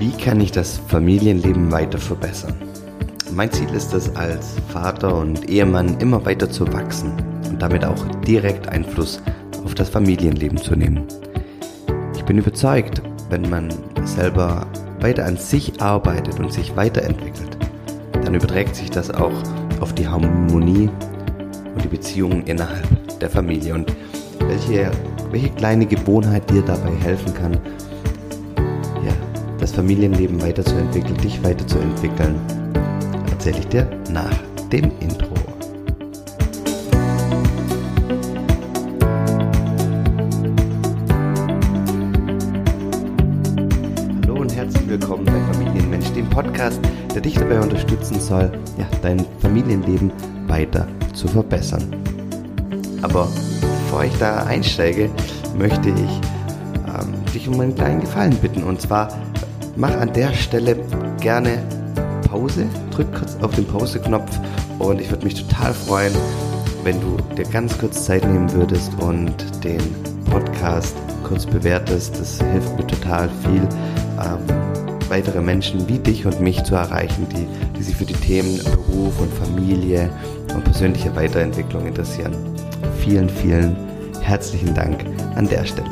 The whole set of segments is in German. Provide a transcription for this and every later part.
Wie kann ich das Familienleben weiter verbessern? Mein Ziel ist es, als Vater und Ehemann immer weiter zu wachsen und damit auch direkt Einfluss auf das Familienleben zu nehmen. Ich bin überzeugt, wenn man selber weiter an sich arbeitet und sich weiterentwickelt, dann überträgt sich das auch auf die Harmonie und die Beziehungen innerhalb der Familie und welche, welche kleine Gewohnheit dir dabei helfen kann, das Familienleben weiterzuentwickeln, dich weiterzuentwickeln, erzähle ich dir nach dem Intro. Hallo und herzlich willkommen bei Familienmensch, dem Podcast, der dich dabei unterstützen soll, ja, dein Familienleben weiter zu verbessern. Aber bevor ich da einsteige, möchte ich ähm, dich um einen kleinen Gefallen bitten. Und zwar mach an der Stelle gerne Pause, drück kurz auf den Pause-Knopf und ich würde mich total freuen, wenn du dir ganz kurz Zeit nehmen würdest und den Podcast kurz bewertest. Das hilft mir total viel, ähm, weitere Menschen wie dich und mich zu erreichen, die, die sich für die Themen Beruf und Familie und persönliche Weiterentwicklung interessieren. Vielen, vielen herzlichen Dank an der Stelle.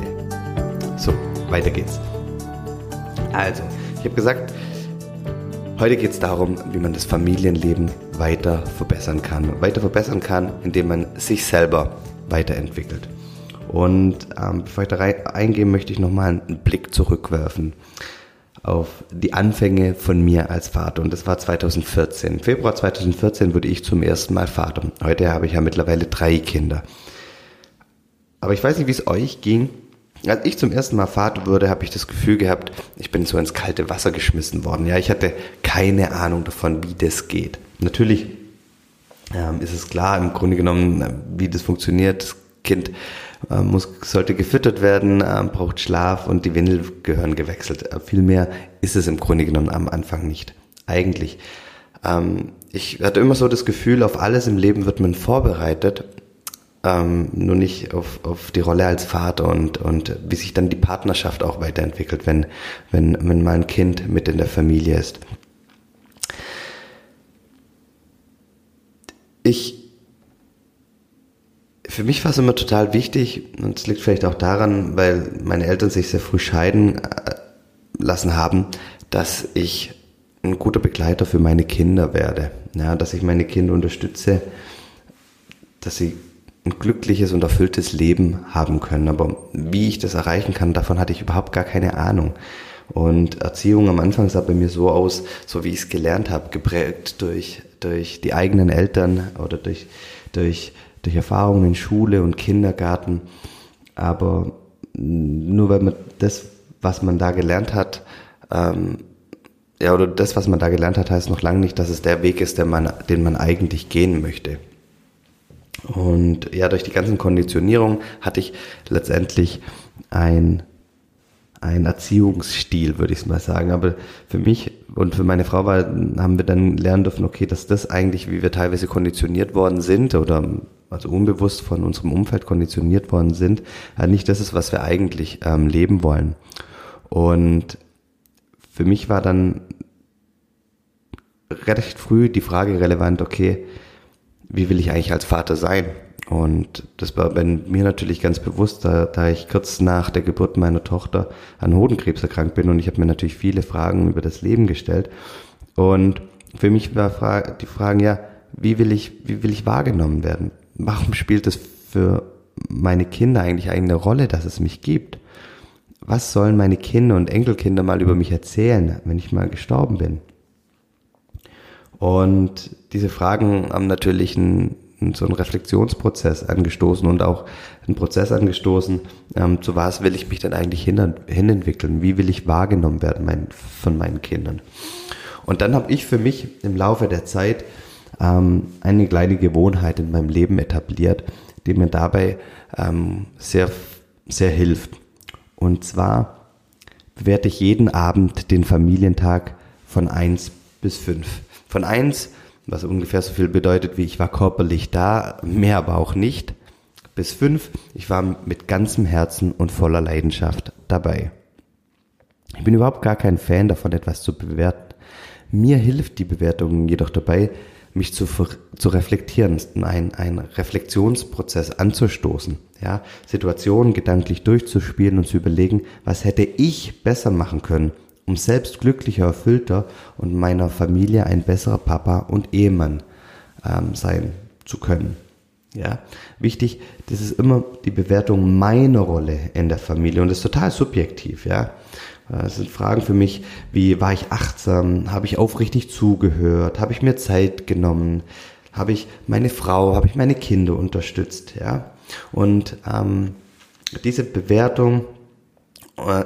So, weiter geht's. Also, ich habe gesagt, heute geht es darum, wie man das Familienleben weiter verbessern kann. Weiter verbessern kann, indem man sich selber weiterentwickelt. Und ähm, bevor ich da rein, eingehe, möchte ich nochmal einen Blick zurückwerfen auf die Anfänge von mir als Vater. Und das war 2014. Februar 2014 wurde ich zum ersten Mal Vater. Heute habe ich ja mittlerweile drei Kinder. Aber ich weiß nicht, wie es euch ging. Als ich zum ersten Mal Vater wurde, habe ich das Gefühl gehabt, ich bin so ins kalte Wasser geschmissen worden. Ja, ich hatte keine Ahnung davon, wie das geht. Natürlich ähm, ist es klar, im Grunde genommen, wie das funktioniert. Das Kind äh, muss, sollte gefüttert werden, äh, braucht Schlaf und die Windel gehören gewechselt. Äh, viel ist es im Grunde genommen am Anfang nicht. Eigentlich. Ähm, ich hatte immer so das Gefühl, auf alles im Leben wird man vorbereitet ähm, nur nicht auf, auf die Rolle als Vater und, und wie sich dann die Partnerschaft auch weiterentwickelt, wenn, wenn, wenn mal ein Kind mit in der Familie ist. Ich, für mich war es immer total wichtig, und es liegt vielleicht auch daran, weil meine Eltern sich sehr früh scheiden äh, lassen haben, dass ich ein guter Begleiter für meine Kinder werde. Ja, dass ich meine Kinder unterstütze, dass sie ein glückliches und erfülltes Leben haben können. Aber wie ich das erreichen kann, davon hatte ich überhaupt gar keine Ahnung. Und Erziehung am Anfang sah bei mir so aus, so wie ich es gelernt habe, geprägt durch, durch die eigenen Eltern oder durch, durch, durch Erfahrungen in Schule und Kindergarten. Aber nur weil man das, was man da gelernt hat, ähm, ja, oder das, was man da gelernt hat, heißt noch lange nicht, dass es der Weg ist, den man, den man eigentlich gehen möchte. Und ja, durch die ganzen Konditionierungen hatte ich letztendlich ein, ein Erziehungsstil, würde ich mal sagen. Aber für mich und für meine Frau war, haben wir dann lernen dürfen, okay, dass das eigentlich, wie wir teilweise konditioniert worden sind oder also unbewusst von unserem Umfeld konditioniert worden sind, nicht das ist, was wir eigentlich ähm, leben wollen. Und für mich war dann recht früh die Frage relevant, okay, wie will ich eigentlich als Vater sein? Und das war bei mir natürlich ganz bewusst, da, da ich kurz nach der Geburt meiner Tochter an Hodenkrebs erkrankt bin und ich habe mir natürlich viele Fragen über das Leben gestellt. Und für mich war die Frage, ja, wie will ich, wie will ich wahrgenommen werden? Warum spielt es für meine Kinder eigentlich eine Rolle, dass es mich gibt? Was sollen meine Kinder und Enkelkinder mal über mich erzählen, wenn ich mal gestorben bin? Und diese Fragen haben natürlich einen, so einen Reflexionsprozess angestoßen und auch einen Prozess angestoßen, ähm, zu was will ich mich denn eigentlich hin, hinentwickeln? Wie will ich wahrgenommen werden mein, von meinen Kindern? Und dann habe ich für mich im Laufe der Zeit ähm, eine kleine Gewohnheit in meinem Leben etabliert, die mir dabei ähm, sehr, sehr hilft. Und zwar bewerte ich jeden Abend den Familientag von eins bis fünf von eins, was ungefähr so viel bedeutet wie ich war körperlich da, mehr aber auch nicht, bis fünf, ich war mit ganzem Herzen und voller Leidenschaft dabei. Ich bin überhaupt gar kein Fan davon, etwas zu bewerten. Mir hilft die Bewertung jedoch dabei, mich zu, zu reflektieren, einen, einen Reflexionsprozess anzustoßen, ja, Situationen gedanklich durchzuspielen und zu überlegen, was hätte ich besser machen können, um selbst glücklicher, erfüllter und meiner Familie ein besserer Papa und Ehemann ähm, sein zu können. Ja, wichtig, das ist immer die Bewertung meiner Rolle in der Familie und das ist total subjektiv, ja. Es sind Fragen für mich, wie war ich achtsam, habe ich aufrichtig zugehört, habe ich mir Zeit genommen, habe ich meine Frau, habe ich meine Kinder unterstützt, ja. Und ähm, diese Bewertung äh,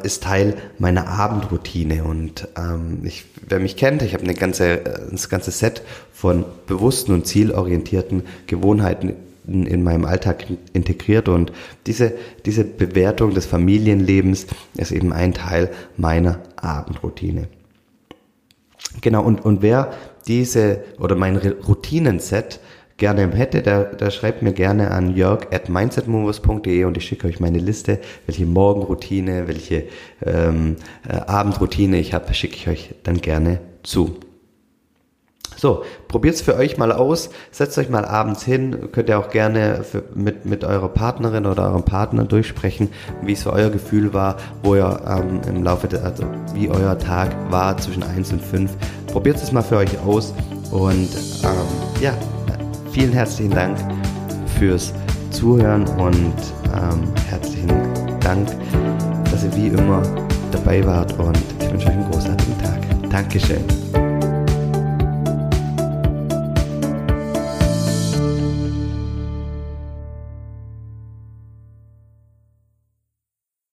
ist Teil meiner Abendroutine und ähm, ich, wer mich kennt, ich habe eine ganze, äh, das ganze Set von bewussten und zielorientierten Gewohnheiten in meinem Alltag integriert und diese, diese Bewertung des Familienlebens ist eben ein Teil meiner Abendroutine. Genau, und, und wer diese oder mein Routinenset gerne hätte, der, der schreibt mir gerne an jörg at mindsetmovers.de und ich schicke euch meine Liste, welche Morgenroutine, welche ähm, äh, Abendroutine ich habe, schicke ich euch dann gerne zu. So, probiert's für euch mal aus, setzt euch mal abends hin, könnt ihr auch gerne für, mit, mit eurer Partnerin oder eurem Partner durchsprechen, wie es für euer Gefühl war, wo ihr ähm, im Laufe der, also wie euer Tag war zwischen 1 und 5. Probiert es mal für euch aus und ähm, ja, vielen herzlichen Dank fürs Zuhören und ähm, herzlichen Dank, dass ihr wie immer dabei wart und ich wünsche euch einen großartigen Tag. Dankeschön.